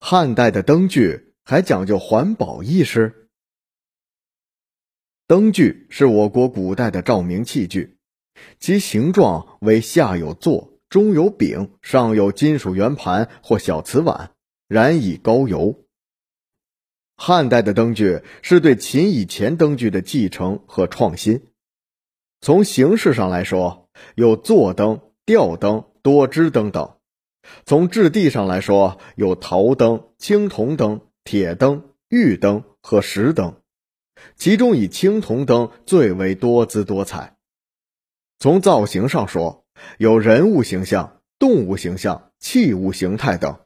汉代的灯具还讲究环保意识。灯具是我国古代的照明器具，其形状为下有座，中有柄，上有金属圆盘或小瓷碗，燃以高油。汉代的灯具是对秦以前灯具的继承和创新。从形式上来说，有座灯、吊灯、多支灯等；从质地上来说，有陶灯、青铜灯、铁灯、玉灯和石灯，其中以青铜灯最为多姿多彩。从造型上说，有人物形象、动物形象、器物形态等。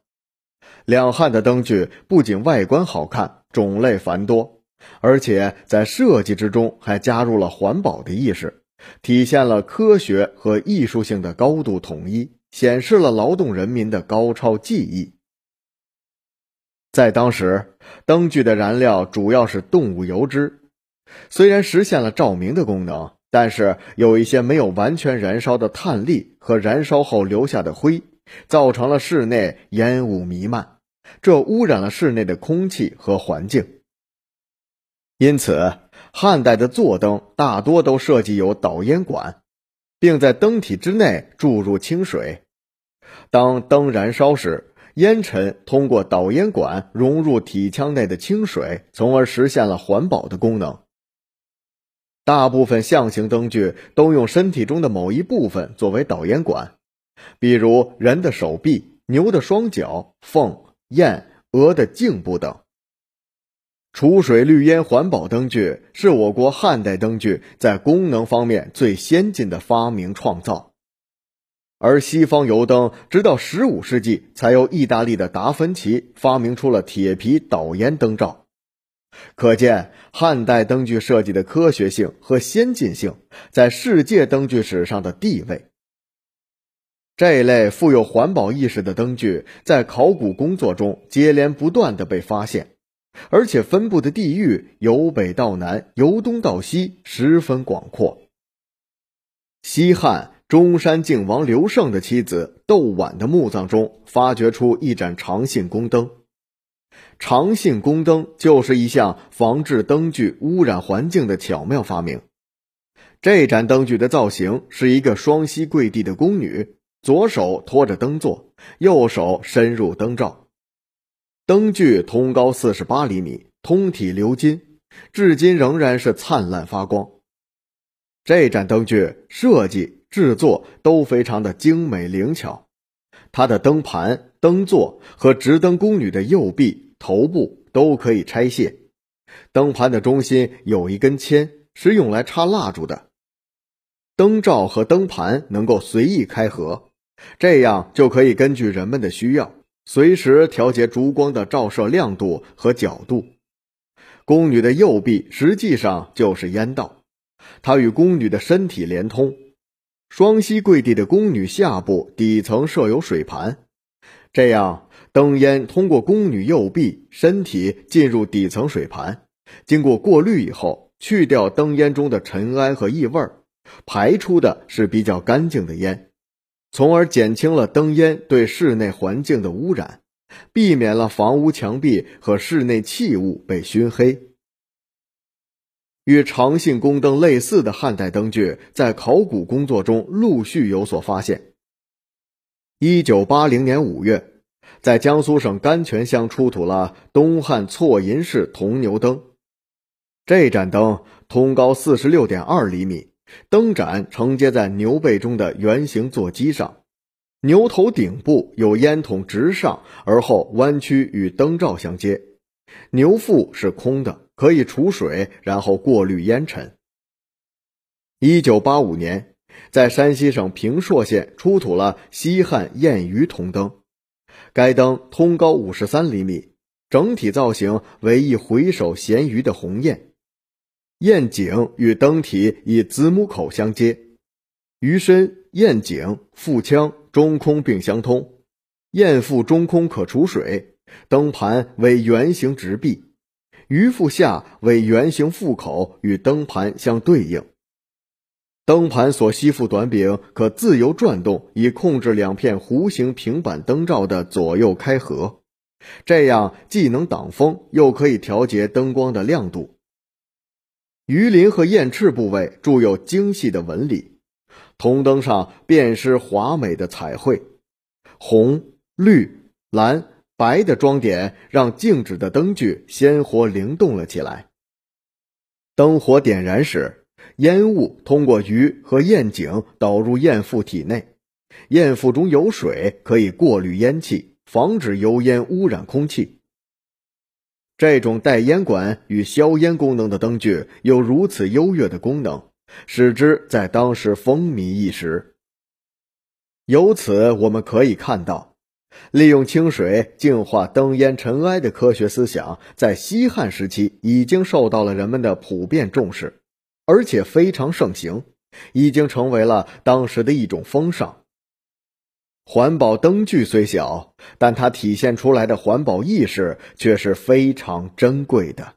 两汉的灯具不仅外观好看。种类繁多，而且在设计之中还加入了环保的意识，体现了科学和艺术性的高度统一，显示了劳动人民的高超技艺。在当时，灯具的燃料主要是动物油脂，虽然实现了照明的功能，但是有一些没有完全燃烧的碳粒和燃烧后留下的灰，造成了室内烟雾弥漫。这污染了室内的空气和环境，因此汉代的座灯大多都设计有导烟管，并在灯体之内注入清水。当灯燃烧时，烟尘通过导烟管融入体腔内的清水，从而实现了环保的功能。大部分象形灯具都用身体中的某一部分作为导烟管，比如人的手臂、牛的双脚、凤。燕、鹅的颈部等，储水滤烟环保灯具是我国汉代灯具在功能方面最先进的发明创造，而西方油灯直到十五世纪才由意大利的达芬奇发明出了铁皮导烟灯罩，可见汉代灯具设计的科学性和先进性在世界灯具史上的地位。这一类富有环保意识的灯具，在考古工作中接连不断的被发现，而且分布的地域由北到南，由东到西，十分广阔。西汉中山靖王刘胜的妻子窦婉的墓葬中，发掘出一盏长信宫灯。长信宫灯就是一项防治灯具污染环境的巧妙发明。这盏灯具的造型是一个双膝跪地的宫女。左手托着灯座，右手伸入灯罩。灯具通高四十八厘米，通体鎏金，至今仍然是灿烂发光。这盏灯具设计制作都非常的精美灵巧，它的灯盘、灯座和直灯宫女的右臂、头部都可以拆卸。灯盘的中心有一根签，是用来插蜡烛的。灯罩和灯盘能够随意开合。这样就可以根据人们的需要，随时调节烛光的照射亮度和角度。宫女的右臂实际上就是烟道，它与宫女的身体连通。双膝跪地的宫女下部底层设有水盘，这样灯烟通过宫女右臂身体进入底层水盘，经过过滤以后，去掉灯烟中的尘埃和异味，排出的是比较干净的烟。从而减轻了灯烟对室内环境的污染，避免了房屋墙壁和室内器物被熏黑。与长信宫灯类似的汉代灯具，在考古工作中陆续有所发现。一九八零年五月，在江苏省甘泉乡出土了东汉错银式铜牛灯，这盏灯通高四十六点二厘米。灯盏承接在牛背中的圆形座机上，牛头顶部有烟筒直上而后弯曲与灯罩相接，牛腹是空的，可以储水，然后过滤烟尘。一九八五年，在山西省平朔县出土了西汉燕鱼铜灯，该灯通高五十三厘米，整体造型为一回首衔鱼的鸿雁。砚颈与灯体以子母口相接，鱼身、砚颈、腹腔中空并相通，砚腹中空可储水。灯盘为圆形直壁，鱼腹下为圆形腹口，与灯盘相对应。灯盘所吸附短柄可自由转动，以控制两片弧形平板灯罩的左右开合。这样既能挡风，又可以调节灯光的亮度。鱼鳞和燕翅部位铸有精细的纹理，铜灯上遍施华美的彩绘，红、绿、蓝、白的装点让静止的灯具鲜活灵动了起来。灯火点燃时，烟雾通过鱼和燕颈导入燕腹体内，燕腹中有水，可以过滤烟气，防止油烟污染空气。这种带烟管与消烟功能的灯具有如此优越的功能，使之在当时风靡一时。由此我们可以看到，利用清水净化灯烟尘埃的科学思想，在西汉时期已经受到了人们的普遍重视，而且非常盛行，已经成为了当时的一种风尚。环保灯具虽小，但它体现出来的环保意识却是非常珍贵的。